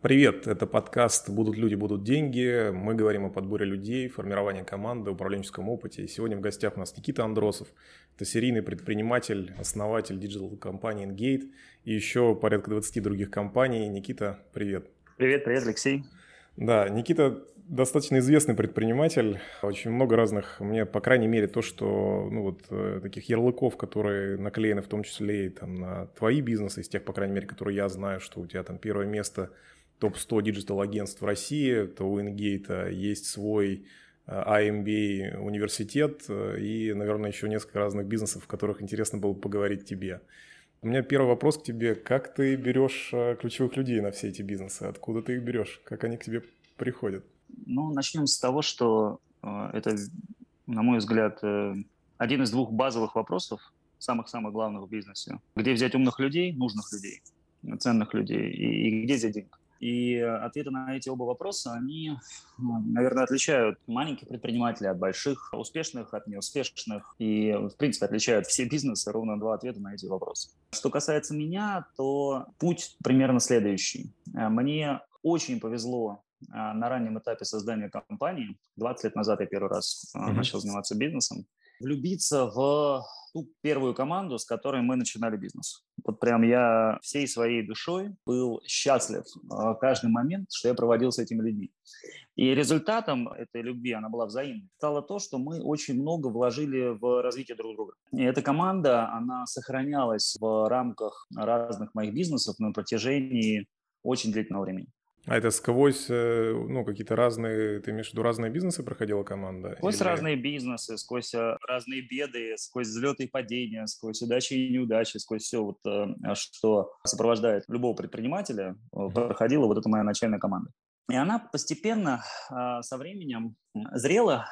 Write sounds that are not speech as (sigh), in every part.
Привет, это подкаст «Будут люди, будут деньги». Мы говорим о подборе людей, формировании команды, управленческом опыте. И сегодня в гостях у нас Никита Андросов. Это серийный предприниматель, основатель digital-компании Ingate и еще порядка 20 других компаний. Никита, привет. Привет, привет, Алексей. Да, Никита достаточно известный предприниматель. Очень много разных, мне, по крайней мере, то, что, ну, вот э, таких ярлыков, которые наклеены в том числе и там на твои бизнесы, из тех, по крайней мере, которые я знаю, что у тебя там первое место топ-100 digital агентств в России, то у Ingate есть свой IMBA э, университет э, и, наверное, еще несколько разных бизнесов, в которых интересно было поговорить тебе. У меня первый вопрос к тебе. Как ты берешь ключевых людей на все эти бизнесы? Откуда ты их берешь? Как они к тебе приходят? Ну, начнем с того, что э, это, на мой взгляд, э, один из двух базовых вопросов, самых-самых главных в бизнесе. Где взять умных людей, нужных людей, ценных людей, и, и где взять денег? И ответы на эти оба вопроса, они, наверное, отличают маленьких предпринимателей от больших, успешных от неуспешных, и, в принципе, отличают все бизнесы, ровно два ответа на эти вопросы. Что касается меня, то путь примерно следующий. Мне очень повезло а, на раннем этапе создания компании, 20 лет назад я первый раз mm-hmm. начал заниматься бизнесом, влюбиться в ту первую команду, с которой мы начинали бизнес. Вот прям я всей своей душой был счастлив а, каждый момент, что я проводил с этими людьми. И результатом этой любви, она была взаимной, стало то, что мы очень много вложили в развитие друг друга. И эта команда, она сохранялась в рамках разных моих бизнесов на протяжении очень длительного времени. А это сквозь, э, ну, какие-то разные, ты имеешь в виду разные бизнесы проходила команда? Сквозь Или... разные бизнесы, сквозь э, разные беды, сквозь взлеты и падения, сквозь удачи и неудачи, сквозь все, вот, э, что сопровождает любого предпринимателя, проходила вот эта моя начальная команда. И она постепенно со временем зрела,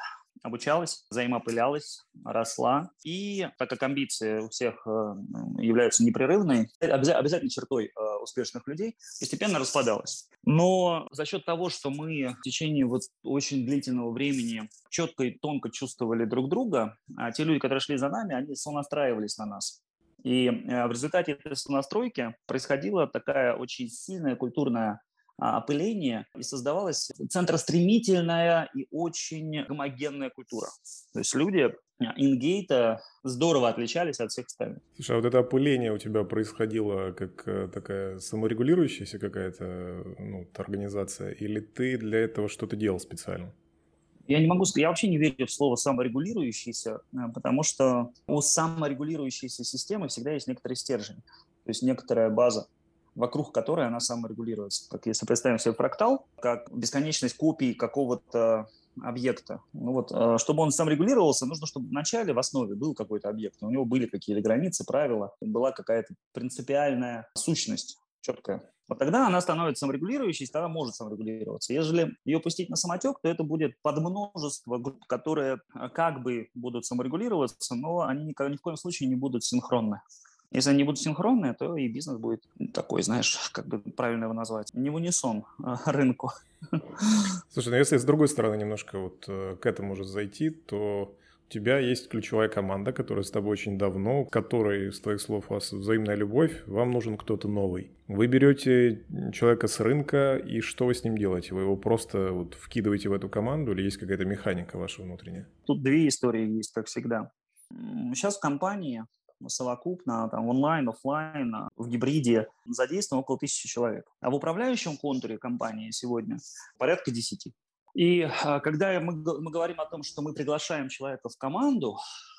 обучалась, взаимопылялась, росла. И так как амбиции у всех э, являются непрерывной, обязательно чертой э, успешных людей, постепенно распадалась. Но за счет того, что мы в течение вот очень длительного времени четко и тонко чувствовали друг друга, а те люди, которые шли за нами, они сонастраивались на нас. И э, в результате этой сонастройки происходила такая очень сильная культурная а, опыление, и создавалась центростремительная и очень гомогенная культура. То есть люди Ингейта здорово отличались от всех остальных. Слушай, а вот это опыление у тебя происходило как э, такая саморегулирующаяся какая-то ну, организация, или ты для этого что-то делал специально? Я не могу сказать, я вообще не верю в слово саморегулирующийся, э, потому что у саморегулирующейся системы всегда есть некоторый стержень, то есть некоторая база вокруг которой она саморегулируется. Как если представим себе фрактал, как бесконечность копий какого-то объекта. Ну вот, э, чтобы он сам регулировался, нужно, чтобы в начале, в основе был какой-то объект. У него были какие-то границы, правила, была какая-то принципиальная сущность четкая. Вот тогда она становится саморегулирующей, тогда может саморегулироваться. Если ее пустить на самотек, то это будет подмножество групп, которые как бы будут саморегулироваться, но они ни, ни в коем случае не будут синхронны. Если они будут синхронные, то и бизнес будет такой, знаешь, (laughs) как бы правильно его назвать, не в унисон а (laughs) рынку. Слушай, ну если с другой стороны немножко вот э, к этому уже зайти, то у тебя есть ключевая команда, которая с тобой очень давно, которой, с твоих слов, у вас взаимная любовь, вам нужен кто-то новый. Вы берете человека с рынка, и что вы с ним делаете? Вы его просто вот вкидываете в эту команду, или есть какая-то механика ваша внутренняя? Тут две истории есть, как всегда. Сейчас в компании совокупно, там, онлайн, офлайн, в гибриде задействовано около тысячи человек. А в управляющем контуре компании сегодня порядка десяти. И а, когда мы, мы говорим о том, что мы приглашаем человека в команду,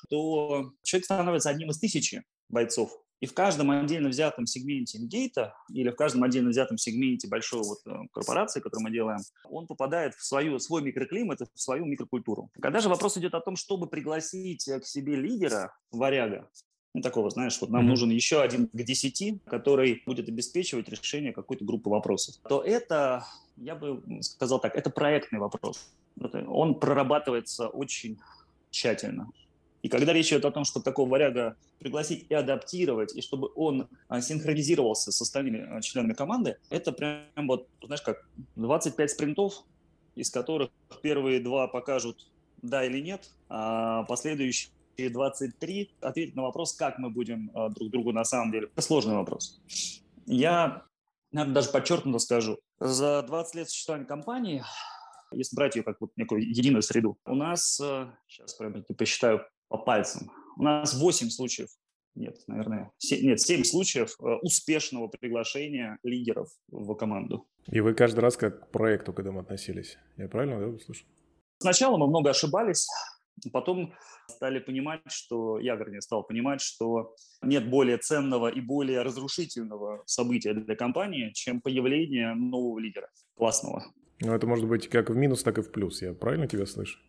то человек становится одним из тысячи бойцов. И в каждом отдельно взятом сегменте ингейта или в каждом отдельно взятом сегменте большой вот э, корпорации, которую мы делаем, он попадает в свою, свой микроклимат, в свою микрокультуру. Когда же вопрос идет о том, чтобы пригласить к себе лидера, варяга, ну, такого, знаешь, вот нам mm-hmm. нужен еще один к десяти, который будет обеспечивать решение какой-то группы вопросов, то это, я бы сказал так, это проектный вопрос. Он прорабатывается очень тщательно. И когда речь идет о том, чтобы такого варяга пригласить и адаптировать, и чтобы он а, синхронизировался с остальными а, членами команды, это прям вот, знаешь, как 25 спринтов, из которых первые два покажут да или нет, а последующие 23 ответить на вопрос, как мы будем э, друг другу на самом деле. Это сложный вопрос. Я наверное, даже подчеркнуто скажу. За 20 лет существования компании, если брать ее как вот некую единую среду, у нас, э, сейчас прям посчитаю по пальцам, у нас 8 случаев нет, наверное, 7, нет, 7 случаев э, успешного приглашения лидеров в команду. И вы каждый раз как к проекту к этому относились? Я правильно, да, услышал? Сначала мы много ошибались, потом стали понимать, что, я, вернее, стал понимать, что нет более ценного и более разрушительного события для компании, чем появление нового лидера, классного. Ну, это может быть как в минус, так и в плюс. Я правильно тебя слышу?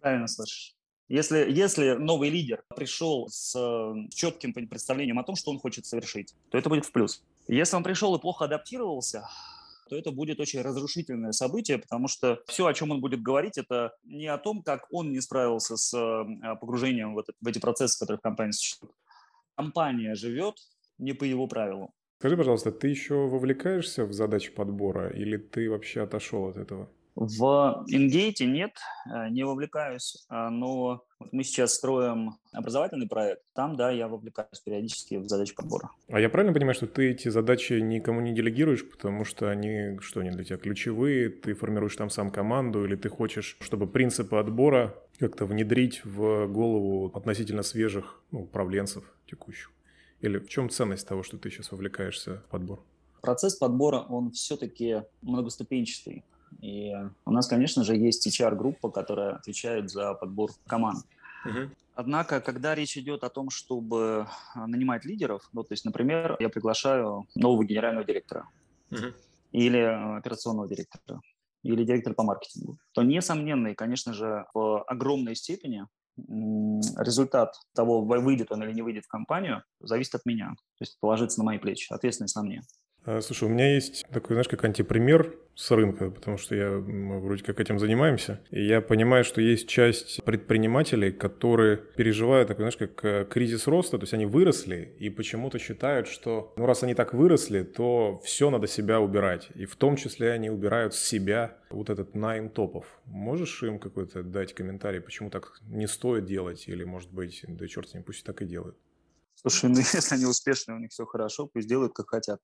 Правильно слышишь. Если, если новый лидер пришел с э, четким представлением о том, что он хочет совершить, то это будет в плюс. Если он пришел и плохо адаптировался, то это будет очень разрушительное событие, потому что все, о чем он будет говорить, это не о том, как он не справился с э, погружением в, это, в эти процессы, которые в компании существуют. Компания живет не по его правилам. Скажи, пожалуйста, ты еще вовлекаешься в задачи подбора или ты вообще отошел от этого? В Ингейте нет, э, не вовлекаюсь, а, но мы сейчас строим образовательный проект. Там, да, я вовлекаюсь периодически в задачи подбора. А я правильно понимаю, что ты эти задачи никому не делегируешь, потому что они, что они для тебя ключевые, ты формируешь там сам команду, или ты хочешь, чтобы принципы отбора как-то внедрить в голову относительно свежих ну, управленцев текущих? Или в чем ценность того, что ты сейчас вовлекаешься в подбор? Процесс подбора, он все-таки многоступенчатый. И у нас, конечно же, есть HR-группа, которая отвечает за подбор команд. Однако, когда речь идет о том, чтобы а, нанимать лидеров, ну, то есть, например, я приглашаю нового генерального директора или а, операционного директора или директора по маркетингу, то несомненно и, конечно же, в огромной степени результат того, выйдет он или не выйдет в компанию, зависит от меня. То есть положиться на мои плечи, ответственность на мне. А, слушай, у меня есть такой, знаешь, как антипример с рынка, потому что я, мы вроде как этим занимаемся. И я понимаю, что есть часть предпринимателей, которые переживают такой, знаешь, как э, кризис роста, то есть они выросли и почему-то считают, что, ну, раз они так выросли, то все надо себя убирать. И в том числе они убирают с себя вот этот найм топов. Можешь им какой-то дать комментарий, почему так не стоит делать? Или, может быть, да черт с ним, пусть так и делают. Слушай, ну (laughs) если они успешны, у них все хорошо, пусть делают, как хотят.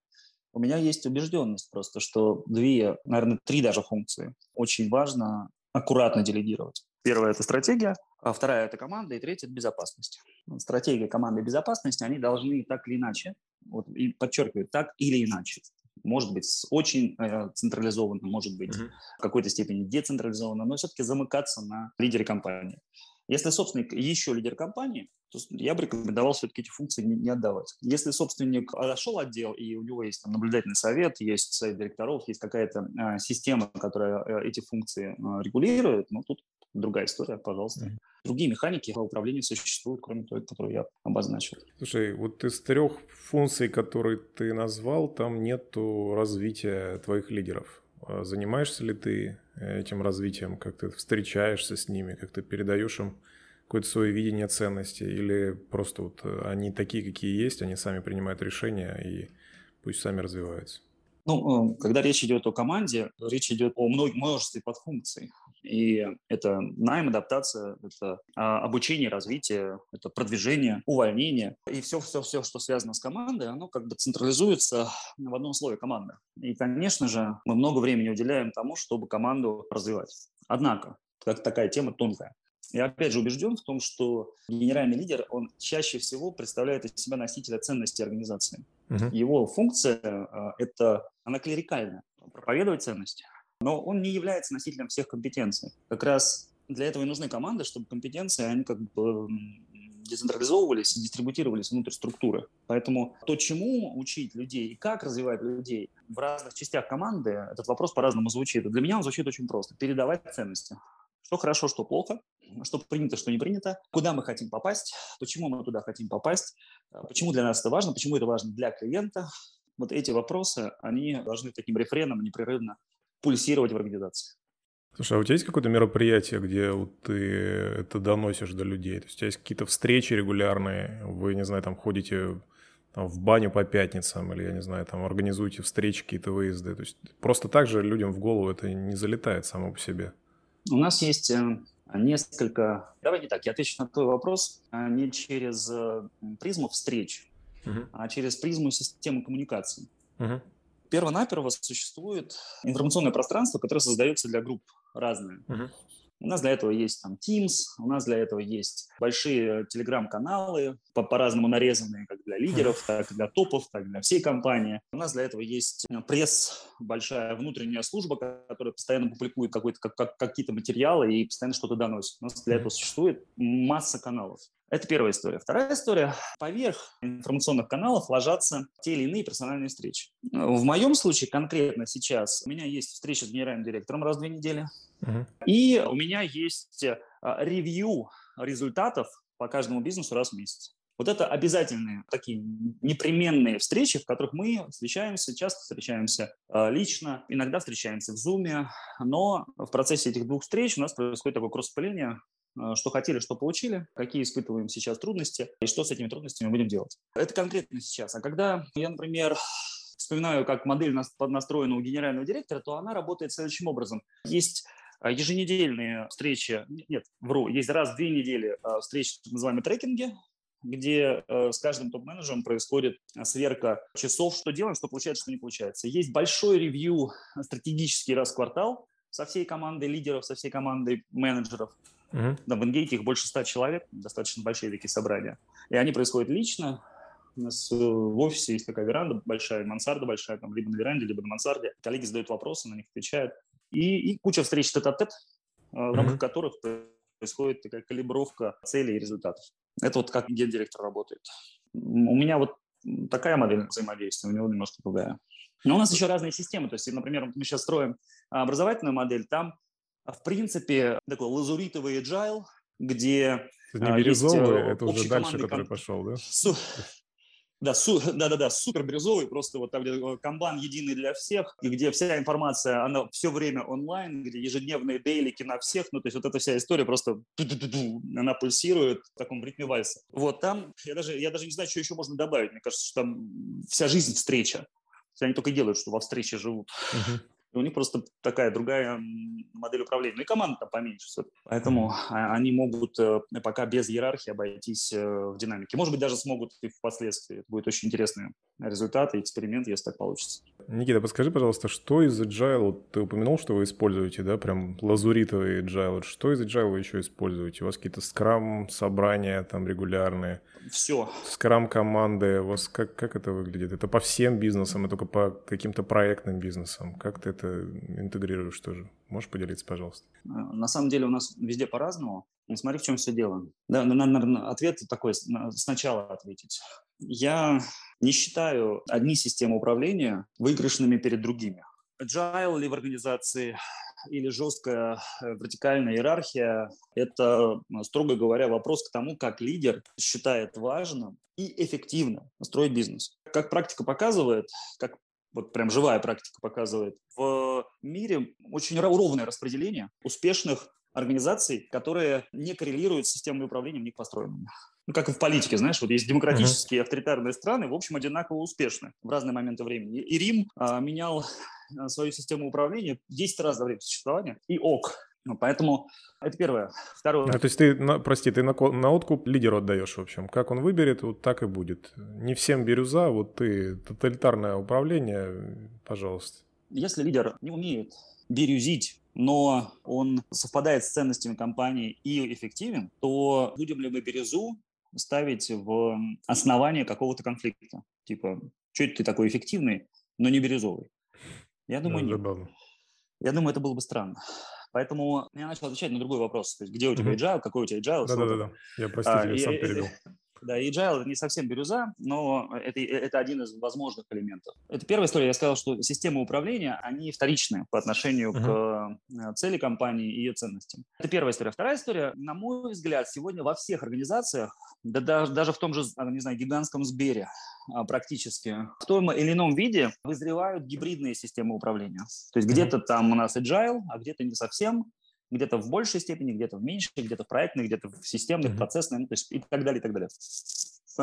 У меня есть убежденность просто, что две, наверное, три даже функции очень важно аккуратно делегировать. Первая – это стратегия, а вторая – это команда, и третья – это безопасность. Стратегия команды и безопасности, они должны так или иначе, вот, и подчеркиваю, так или иначе, может быть, очень э, централизованно, может быть, uh-huh. в какой-то степени децентрализованно, но все-таки замыкаться на лидере компании. Если собственник еще лидер компании, то я бы рекомендовал все-таки эти функции не, не отдавать. Если собственник отошел отдел, и у него есть там, наблюдательный совет, есть совет директоров, есть какая-то э, система, которая э, эти функции э, регулирует, ну, тут другая история, пожалуйста. Mm-hmm. Другие механики по управлению существуют, кроме той, которую я обозначил. Слушай, вот из трех функций, которые ты назвал, там нету развития твоих лидеров. А занимаешься ли ты этим развитием, как ты встречаешься с ними, как ты передаешь им какое-то свое видение ценности, или просто вот они такие, какие есть, они сами принимают решения и пусть сами развиваются? Ну, э, когда речь идет о команде, речь идет о множестве подфункций. И это найм, адаптация, это а, обучение, развитие, это продвижение, увольнение. И все-все-все, что связано с командой, оно как бы централизуется в одном слове команда. И, конечно же, мы много времени уделяем тому, чтобы команду развивать. Однако, как такая тема тонкая. Я опять же убежден в том, что генеральный лидер, он чаще всего представляет из себя носителя ценностей организации. Uh-huh. Его функция э, – это, она клерикальная, проповедовать ценности. Но он не является носителем всех компетенций. Как раз для этого и нужны команды, чтобы компетенции, они как бы децентрализовывались и дистрибутировались внутрь структуры. Поэтому то, чему учить людей и как развивать людей в разных частях команды, этот вопрос по-разному звучит. Для меня он звучит очень просто. Передавать ценности. Что хорошо, что плохо, что принято, что не принято, куда мы хотим попасть, почему мы туда хотим попасть, а, почему для нас это важно, почему это важно для клиента. Вот эти вопросы, они должны таким рефреном непрерывно пульсировать в организации. Слушай, а у тебя есть какое-то мероприятие, где вот ты это доносишь до людей? То есть у тебя есть какие-то встречи регулярные, вы, не знаю, там ходите там, в баню по пятницам или, я не знаю, там организуете встречи, какие-то выезды. То есть просто так же людям в голову это не залетает само по себе. У нас есть э, несколько... Давай не так, я отвечу на твой вопрос а не через э, призму встреч, uh-huh. а через призму системы коммуникации. Uh-huh. Перво-наперво существует информационное пространство, которое создается для групп разные. Uh-huh. У нас для этого есть там Teams, у нас для этого есть большие телеграм-каналы, по- по-разному нарезанные как для лидеров, так и для топов, так и для всей компании. У нас для этого есть э, пресс, большая внутренняя служба, которая постоянно публикует какой-то, как, как, какие-то материалы и постоянно что-то доносит. У нас для этого существует масса каналов. Это первая история. Вторая история. Поверх информационных каналов ложатся те или иные персональные встречи. В моем случае конкретно сейчас у меня есть встреча с генеральным директором раз в две недели. Uh-huh. И у меня есть а, ревью результатов по каждому бизнесу раз в месяц. Вот это обязательные такие непременные встречи, в которых мы встречаемся, часто встречаемся э, лично, иногда встречаемся в Zoom, но в процессе этих двух встреч у нас происходит такое кросс-поколение, Э, что хотели, что получили, какие испытываем сейчас трудности и что с этими трудностями будем делать. Это конкретно сейчас. А когда я, например, вспоминаю, как модель настроена у генерального директора, то она работает следующим образом. Есть э, еженедельные встречи, нет, вру, есть раз в две недели э, встречи, так называемые трекинги, где с каждым топ-менеджером происходит сверка часов, что делаем, что получается, что не получается. Есть большой ревью стратегический раз в квартал со всей командой лидеров, со всей командой менеджеров. Угу. Да, в Ингейте их больше ста человек, достаточно большие такие собрания. И они происходят лично. У нас э, в офисе есть такая веранда большая, мансарда большая, там либо на веранде, либо на мансарде. Коллеги задают вопросы, на них отвечают. И, и куча встреч тет-а-тет, э, в рамках mm которых происходит такая калибровка целей и результатов. Это вот как гендиректор работает. У меня вот такая модель взаимодействия, у него немножко другая. Но у нас еще разные системы. То есть, например, мы сейчас строим образовательную модель, там в принципе, такой лазуритовый agile, где это не бирюзовый, есть, это уже дальше, который ком... пошел, да? Су... Да, су... (laughs) да, да, да, супер бирюзовый, просто вот там, где э, камбан единый для всех, и где вся информация, она все время онлайн, где ежедневные дейлики на всех, ну, то есть вот эта вся история просто она пульсирует в таком ритме вальса. Вот там, я даже, я даже не знаю, что еще можно добавить, мне кажется, что там вся жизнь встреча. Они только делают, что во встрече живут. Uh-huh у них просто такая другая модель управления. Ну и команда там поменьше. Поэтому а, они могут э, пока без иерархии обойтись э, в динамике. Может быть, даже смогут и впоследствии. Это будет очень интересный результат и эксперимент, если так получится. Никита, подскажи, пожалуйста, что из Agile, вот ты упомянул, что вы используете, да, прям лазуритовый Agile, вот что из Agile вы еще используете? У вас какие-то скрам собрания там регулярные? Все. Скрам команды, у вас как, как это выглядит? Это по всем бизнесам, и только по каким-то проектным бизнесам? Как ты это интегрируешь тоже? Можешь поделиться, пожалуйста? На самом деле у нас везде по-разному. Смотри, в чем все дело. Да, наверное, ответ такой, сначала ответить. Я не считаю одни системы управления выигрышными перед другими. Agile ли в организации или жесткая э, вертикальная иерархия – это, строго говоря, вопрос к тому, как лидер считает важным и эффективно строить бизнес. Как практика показывает, как вот прям живая практика показывает, в мире очень ровное распределение успешных организаций, которые не коррелируют с системой управления в них построенными. Ну, как и в политике, знаешь, вот есть демократические uh-huh. авторитарные страны, в общем, одинаково успешны в разные моменты времени. И Рим а, менял а, свою систему управления 10 раз за время существования, и ок. Ну, поэтому это первое. Второе. А, то есть ты, на, прости, ты на, на откуп лидеру отдаешь, в общем. Как он выберет, вот так и будет. Не всем бирюза, вот ты тоталитарное управление, пожалуйста. Если лидер не умеет бирюзить но он совпадает с ценностями компании и эффективен, то будем ли мы бирюзу ставить в основание какого-то конфликта? Типа, что это ты такой эффективный, но не бирюзовый? Я думаю, да, нет. Я думаю, это было бы странно. Поэтому я начал отвечать на другой вопрос. То есть, где у тебя agile, какой у тебя agile? Да-да-да, я, простите, а, я сам перевел. Да, agile – не совсем бирюза, но это, это один из возможных элементов. Это первая история. Я сказал, что системы управления, они вторичны по отношению uh-huh. к э, цели компании и ее ценностям. Это первая история. Вторая история, на мой взгляд, сегодня во всех организациях, да даже, даже в том же, а, не знаю, гигантском Сбере а, практически, в том или ином виде вызревают гибридные системы управления. То есть uh-huh. где-то там у нас agile, а где-то не совсем где-то в большей степени, где-то в меньшей, где-то в проектных, где-то в системных, mm-hmm. процессных, ну, то есть и так далее, и так далее.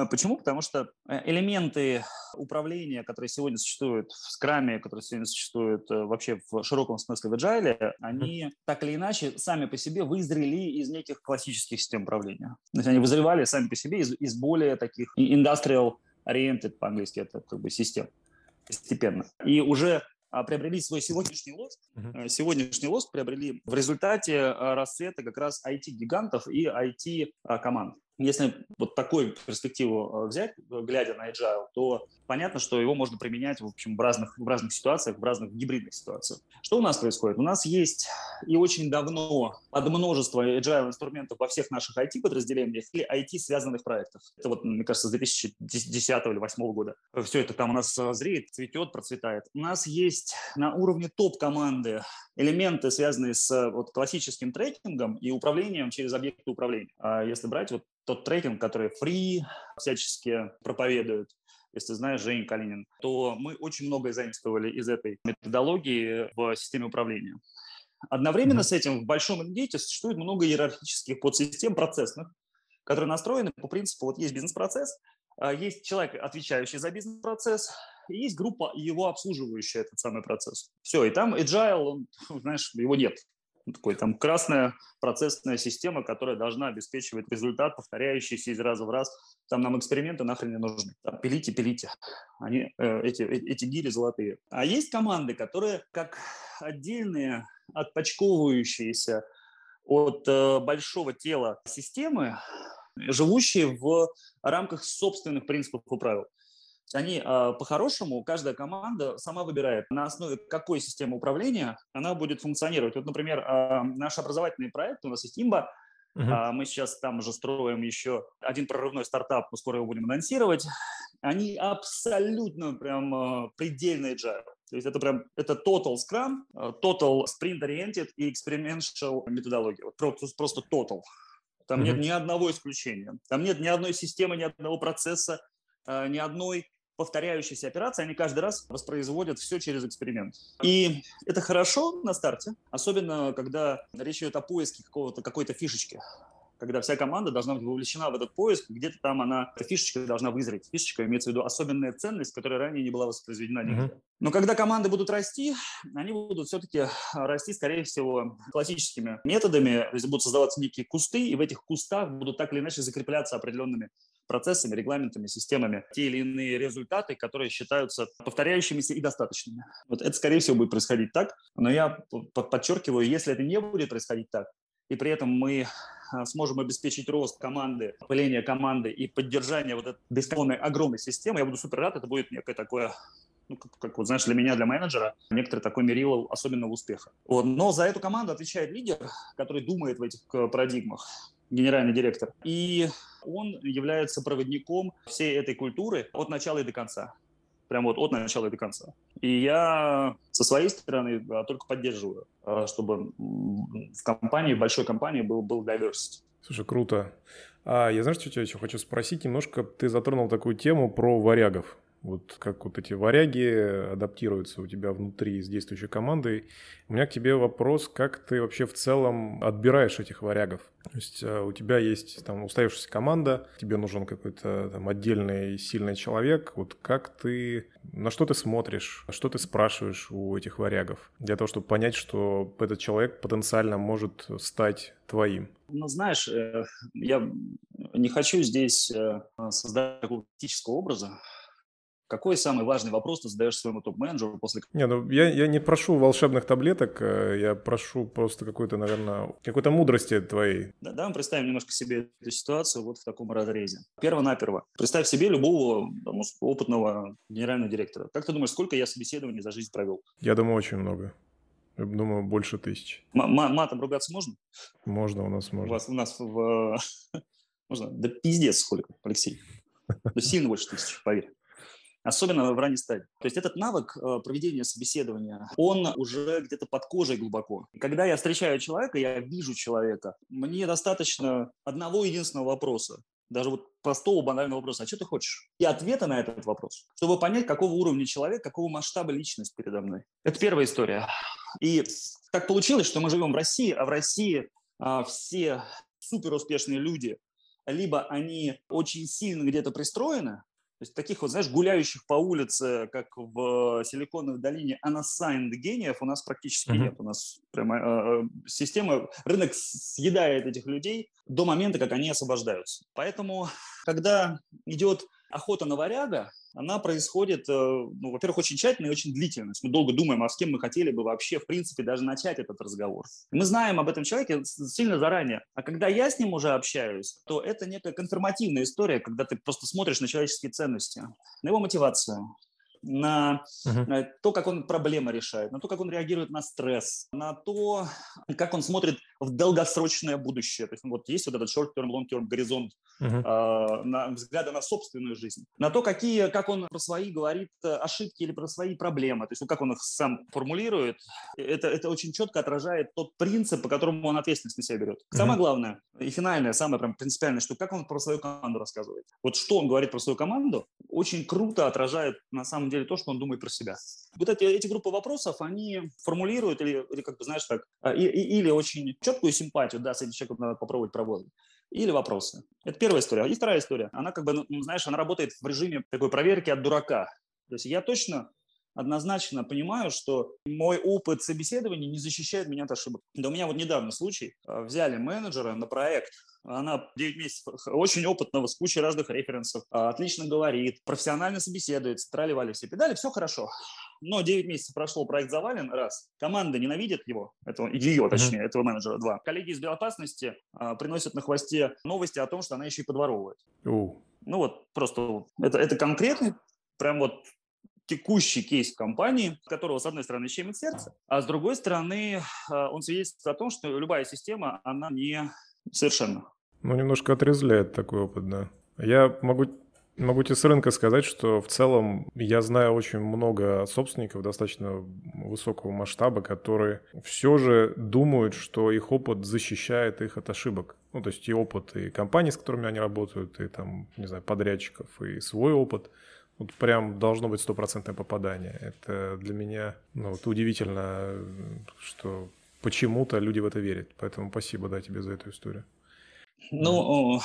Почему? Потому что э, элементы управления, которые сегодня существуют в скраме, которые сегодня существуют э, вообще в широком смысле в agile, они так или иначе сами по себе вызрели из неких классических систем управления. То есть они вызревали сами по себе из, из более таких industrial oriented по-английски это как бы систем. постепенно. И уже а, приобрели свой сегодняшний лоск. Uh-huh. Сегодняшний лоск приобрели в результате а, расцвета как раз IT-гигантов и IT-команд. Если вот такую перспективу взять, глядя на agile, то понятно, что его можно применять в, общем, в, разных, в разных ситуациях, в разных гибридных ситуациях. Что у нас происходит? У нас есть и очень давно под множество agile инструментов во всех наших IT-подразделениях или IT-связанных проектах. Это вот, мне кажется, с 2010 или 2008 года. Все это там у нас зреет, цветет, процветает. У нас есть на уровне топ-команды элементы, связанные с вот, классическим трекингом и управлением через объекты управления. А если брать вот тот трекинг, который free всячески проповедует, если знаешь Женя Калинин, то мы очень многое заимствовали из этой методологии в системе управления. Одновременно mm-hmm. с этим в большом индете существует много иерархических подсистем процессных, которые настроены по принципу, вот есть бизнес-процесс, а есть человек, отвечающий за бизнес-процесс, и есть группа его обслуживающая этот самый процесс. Все, и там agile, он, (laughs) знаешь, его нет такой там красная процессная система, которая должна обеспечивать результат, повторяющийся из раза в раз. Там нам эксперименты нахрен не нужны. Там, пилите, пилите. Они, э, эти, э, эти гири золотые. А есть команды, которые как отдельные, отпочковывающиеся от э, большого тела системы, живущие в рамках собственных принципов и правил. Они а, по-хорошему, каждая команда сама выбирает, на основе какой системы управления она будет функционировать. Вот, например, а, наш образовательный проект, у нас есть Имба, Uh-huh. Мы сейчас там уже строим еще один прорывной стартап, мы скоро его будем анонсировать. Они абсолютно прям предельно agile. То есть это прям это total Scrum, total Sprint Oriented и Experiential методология. Вот просто, просто total. Там uh-huh. нет ни одного исключения. Там нет ни одной системы, ни одного процесса, ни одной повторяющиеся операции, они каждый раз воспроизводят все через эксперимент. И это хорошо на старте, особенно когда речь идет о поиске какого-то, какой-то фишечки когда вся команда должна быть вовлечена в этот поиск, где-то там она, эта фишечка должна вызреть. Фишечка имеется в виду особенная ценность, которая ранее не была воспроизведена нигде. Mm-hmm. Но когда команды будут расти, они будут все-таки расти, скорее всего, классическими методами, то есть будут создаваться некие кусты, и в этих кустах будут так или иначе закрепляться определенными процессами, регламентами, системами те или иные результаты, которые считаются повторяющимися и достаточными. Вот это, скорее всего, будет происходить так. Но я подчеркиваю, если это не будет происходить так, и при этом мы а, сможем обеспечить рост команды, опыление команды и поддержание вот этой бесконной огромной системы, я буду супер рад, это будет некое такое ну, как, как вот, знаешь, для меня, для менеджера, некоторый такой мерило особенного успеха. Вот. Но за эту команду отвечает лидер, который думает в этих э, парадигмах, генеральный директор. И он является проводником всей этой культуры от начала и до конца. Прям вот от начала до конца. И я со своей стороны только поддерживаю, а, чтобы в компании, в большой компании был, был diversity. Слушай, круто. А я знаешь, что тебя еще хочу спросить? Немножко ты затронул такую тему про варягов. Вот как вот эти варяги адаптируются у тебя внутри с действующей командой. У меня к тебе вопрос, как ты вообще в целом отбираешь этих варягов? То есть э, у тебя есть там устоявшаяся команда, тебе нужен какой-то там отдельный сильный человек. Вот как ты, на что ты смотришь, что ты спрашиваешь у этих варягов для того, чтобы понять, что этот человек потенциально может стать твоим? Ну, знаешь, э, я не хочу здесь э, создать такого критического образа, какой самый важный вопрос ты задаешь своему топ-менеджеру после... Не, ну я, я не прошу волшебных таблеток, э, я прошу просто какой-то, наверное, какой-то мудрости твоей. Да, давай представим немножко себе эту ситуацию вот в таком разрезе. Перво-наперво. Представь себе любого там, опытного генерального директора. Как ты думаешь, сколько я собеседований за жизнь провел? Я думаю, очень много. Я думаю, больше тысяч. М- матом ругаться можно? Можно, у нас можно. У, вас, у нас в... (laughs) Можно? Да пиздец сколько, Алексей. Да сильно больше тысяч, поверь особенно в ранней стадии. То есть этот навык э, проведения собеседования, он уже где-то под кожей глубоко. Когда я встречаю человека, я вижу человека, мне достаточно одного единственного вопроса. Даже вот простого банального вопроса, а что ты хочешь? И ответа на этот вопрос, чтобы понять, какого уровня человек, какого масштаба личность передо мной. Это первая история. И так получилось, что мы живем в России, а в России а, все суперуспешные люди, либо они очень сильно где-то пристроены, то есть таких вот, знаешь, гуляющих по улице, как в Силиконовой долине, unassigned гениев у нас практически mm-hmm. нет. У нас прямо э, э, система, рынок съедает этих людей до момента, как они освобождаются. Поэтому, когда идет охота на варяга, она происходит, э, ну, во-первых, очень тщательно и очень длительно. Мы долго думаем, а с кем мы хотели бы вообще, в принципе, даже начать этот разговор. Мы знаем об этом человеке сильно заранее. А когда я с ним уже общаюсь, то это некая конформативная история, когда ты просто смотришь на человеческие ценности, на его мотивацию, на uh-huh. то, как он проблемы решает, на то, как он реагирует на стресс, на то, как он смотрит в долгосрочное будущее. То есть вот есть вот этот short-term, long-term горизонт uh-huh. э, на взгляда на собственную жизнь, на то, какие, как он про свои говорит э, ошибки или про свои проблемы, то есть вот как он их сам формулирует, это, это очень четко отражает тот принцип, по которому он ответственность на себя берет. Uh-huh. Самое главное и финальное, самое прям принципиальное, что как он про свою команду рассказывает. Вот что он говорит про свою команду, очень круто отражает на самом деле то, что он думает про себя. Вот эти, эти группы вопросов, они формулируют или, или как бы, знаешь, так, а, и, и, или очень четкую симпатию, да, с этим человеком надо попробовать проводить, или вопросы. Это первая история. И вторая история, она как бы, ну, знаешь, она работает в режиме такой проверки от дурака. То есть я точно однозначно понимаю, что мой опыт собеседования не защищает меня от ошибок. Да у меня вот недавно случай. А, взяли менеджера на проект, она 9 месяцев, очень опытного, с кучей разных референсов, а, отлично говорит, профессионально собеседует, трали-вали все педали, все хорошо. Но 9 месяцев прошло, проект завален, раз. Команда ненавидит его, этого, ее, точнее, этого менеджера, два. Коллеги из безопасности а, приносят на хвосте новости о том, что она еще и подворовывает. Ну вот, просто это, это конкретный, прям вот текущий кейс компании, которого, с одной стороны, щемит сердце, а с другой стороны, а, он свидетельствует о том, что любая система, она не совершенна. Ну, немножко отрезляет такой опыт, да. Я могу Могу тебе с рынка сказать, что в целом я знаю очень много собственников достаточно высокого масштаба, которые все же думают, что их опыт защищает их от ошибок. Ну, то есть и опыт и компаний, с которыми они работают, и там, не знаю, подрядчиков, и свой опыт – вот прям должно быть стопроцентное попадание. Это для меня ну, вот удивительно, что почему-то люди в это верят. Поэтому спасибо, да, тебе за эту историю. Ну,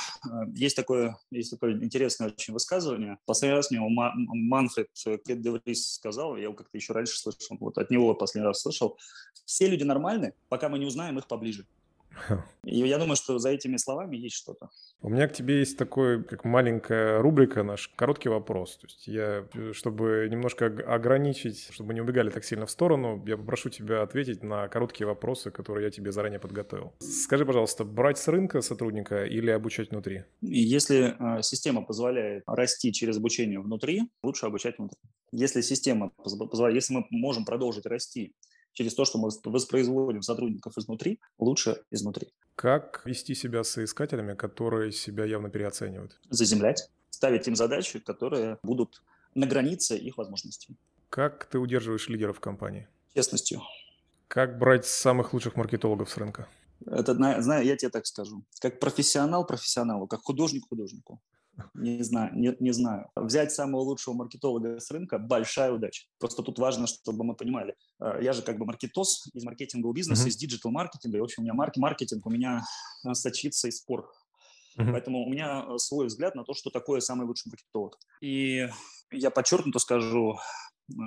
есть такое, есть такое интересное очень высказывание. Последний раз мне Манфред Кетдеврис сказал, я его как-то еще раньше слышал, вот от него последний раз слышал, все люди нормальны, пока мы не узнаем их поближе. (laughs) И я думаю, что за этими словами есть что-то. У меня к тебе есть такой, как маленькая рубрика наш, короткий вопрос. То есть я, чтобы немножко ограничить, чтобы не убегали так сильно в сторону, я попрошу тебя ответить на короткие вопросы, которые я тебе заранее подготовил. Скажи, пожалуйста, брать с рынка сотрудника или обучать внутри? Если э, система позволяет расти через обучение внутри, лучше обучать внутри. Если система позволяет, если мы можем продолжить расти через то, что мы воспроизводим сотрудников изнутри, лучше изнутри. Как вести себя с соискателями, которые себя явно переоценивают? Заземлять, ставить им задачи, которые будут на границе их возможностей. Как ты удерживаешь лидеров компании? Честностью. Как брать самых лучших маркетологов с рынка? Это, знаю, я тебе так скажу. Как профессионал профессионалу, как художник художнику. Не знаю, не, не знаю. Взять самого лучшего маркетолога с рынка – большая удача. Просто тут важно, чтобы мы понимали. Э, я же как бы маркетос из маркетингового бизнеса, mm-hmm. из диджитал-маркетинга. И, в общем, у меня марк- маркетинг у меня э, сочится из спор. Mm-hmm. Поэтому у меня э, свой взгляд на то, что такое самый лучший маркетолог. И я подчеркнуто скажу,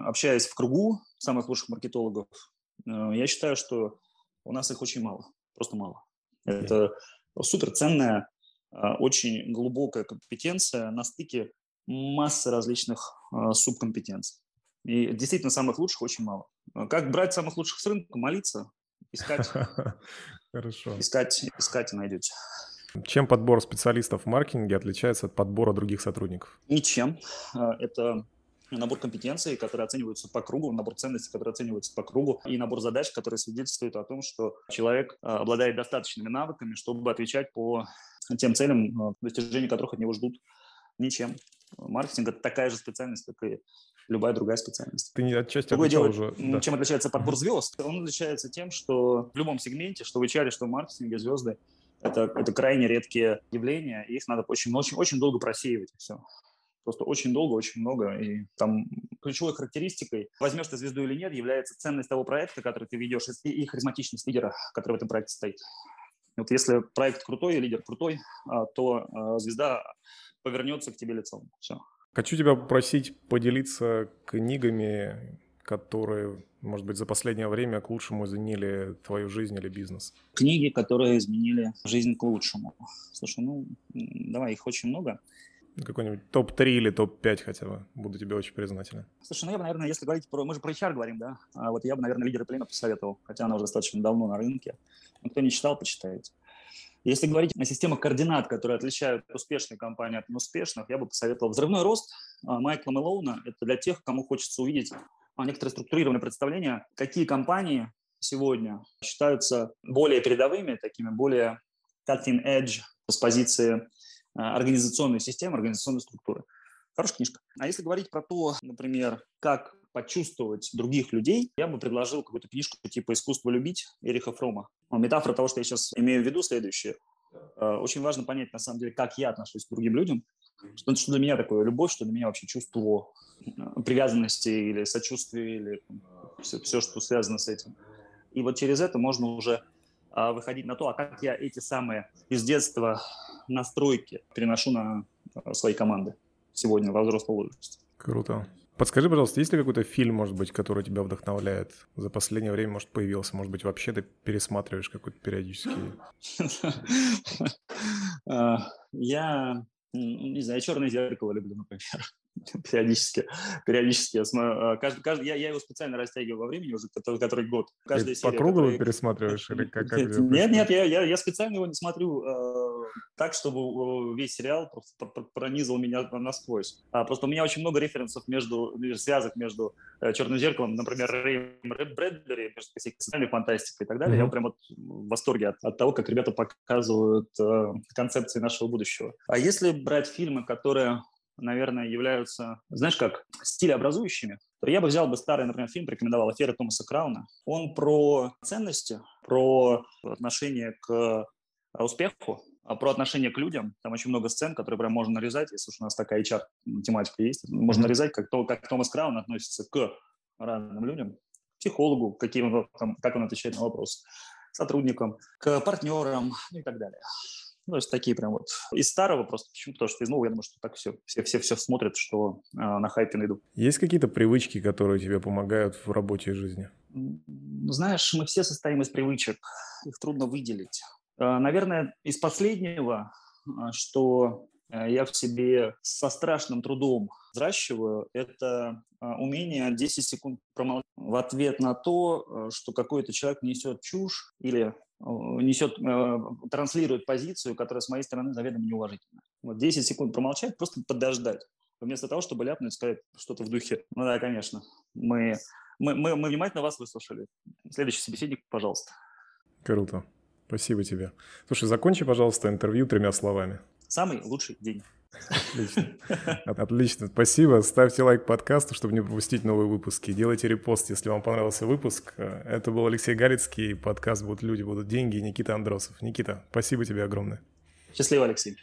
общаясь в кругу самых лучших маркетологов, я считаю, что у нас их очень мало, просто мало. Это супер ценная очень глубокая компетенция на стыке массы различных а, субкомпетенций. И действительно самых лучших очень мало. А как брать самых лучших с рынка? Молиться, искать. (laughs) Хорошо. Искать, искать и найдете. Чем подбор специалистов в маркетинге отличается от подбора других сотрудников? Ничем. Это набор компетенций, которые оцениваются по кругу, набор ценностей, которые оцениваются по кругу, и набор задач, которые свидетельствуют о том, что человек обладает достаточными навыками, чтобы отвечать по тем целям, э, достижения которых от него ждут ничем. Маркетинг – это такая же специальность, как и любая другая специальность. Ты не отчасти Другое дело, уже. Да. Чем отличается подбор звезд? Он отличается тем, что в любом сегменте, что в HR, что в маркетинге, звезды это, это крайне редкие явления, и их надо очень, очень, очень долго просеивать, и все. Просто очень долго, очень много. И там ключевой характеристикой, возьмешь ты звезду или нет, является ценность того проекта, который ты ведешь, и, и харизматичность лидера, который в этом проекте стоит. Вот если проект крутой, лидер крутой, а, то а, звезда повернется к тебе лицом. Все. Хочу тебя попросить поделиться книгами, которые, может быть, за последнее время к лучшему изменили твою жизнь или бизнес? Книги, которые изменили жизнь к лучшему. Слушай, ну, давай, их очень много. Какой-нибудь топ-3 или топ-5 хотя бы. Буду тебе очень признателен. Слушай, ну я бы, наверное, если говорить про... Мы же про HR говорим, да? А вот я бы, наверное, лидера плена посоветовал, хотя она уже достаточно давно на рынке. Но кто не читал, почитайте. Если говорить о системах координат, которые отличают успешные компании от неуспешных, я бы посоветовал «Взрывной рост» а, Майкла Мэлоуна. Это для тех, кому хочется увидеть а, некоторое структурированное представление, какие компании сегодня считаются более передовыми, такими более cutting edge с позиции а, организационной системы, организационной структуры. Хорошая книжка. А если говорить про то, например, как почувствовать других людей, я бы предложил какую-то книжку типа «Искусство любить» Эриха Фрома. Метафора того, что я сейчас имею в виду, следующее. А, очень важно понять, на самом деле, как я отношусь к другим людям, что, что для меня такое любовь, что для меня вообще чувство а, привязанности или сочувствия, или все, все, что связано с этим. И вот через это можно уже а, выходить на то, а как я эти самые из детства настройки переношу на а, свои команды сегодня во взрослом возрасте. Круто. Подскажи, пожалуйста, есть ли какой-то фильм, может быть, который тебя вдохновляет? За последнее время, может, появился, может быть, вообще ты пересматриваешь какой-то периодически? А, (laughs) я, не знаю, «Черное зеркало» люблю, например. (laughs) периодически. Периодически я смотрю. Каждый, каждый, я, я его специально растягиваю во времени уже который, который год. Каждая серия, по кругу который... пересматриваешь? Или как, как (laughs) нет, нет, я, я, я специально его не смотрю э, так, чтобы весь сериал пронизывал меня насквозь. А, просто у меня очень много референсов между, связок между э, «Черным зеркалом», например, Рэем Брэдбери, между социальной фантастикой и так далее. Mm-hmm. Я прям вот в восторге от, от того, как ребята показывают э, концепции нашего будущего. А если брать фильмы, которые наверное, являются, знаешь как, стилеобразующими, то я бы взял бы старый, например, фильм, рекомендовал «Афера Томаса Крауна». Он про ценности, про отношение к успеху, а про отношение к людям. Там очень много сцен, которые прям можно нарезать, если уж у нас такая HR-тематика есть. Можно нарезать, как, то, как Томас Краун относится к разным людям, психологу, какие он, там, как он отвечает на вопросы, сотрудникам, к партнерам и так далее. Ну, это такие прям вот из старого просто. Почему? Потому что из нового, я думаю, что так все, все, все, все смотрят, что э, на хайпе найду. Есть какие-то привычки, которые тебе помогают в работе и жизни? Знаешь, мы все состоим из привычек. Их трудно выделить. Э, наверное, из последнего, э, что я в себе со страшным трудом взращиваю, это умение 10 секунд промолчать в ответ на то, что какой-то человек несет чушь или несет, э, транслирует позицию, которая с моей стороны заведомо неуважительна. Вот 10 секунд промолчать, просто подождать, вместо того, чтобы ляпнуть, сказать что-то в духе. Ну да, конечно, мы, мы, мы, мы внимательно вас выслушали. Следующий собеседник, пожалуйста. Круто. Спасибо тебе. Слушай, закончи, пожалуйста, интервью тремя словами. Самый лучший день. Отлично. (laughs) Отлично. Спасибо. Ставьте лайк подкасту, чтобы не пропустить новые выпуски. Делайте репост, если вам понравился выпуск. Это был Алексей Галицкий. Подкаст «Будут люди, будут деньги» Никита Андросов. Никита, спасибо тебе огромное. Счастливо, Алексей.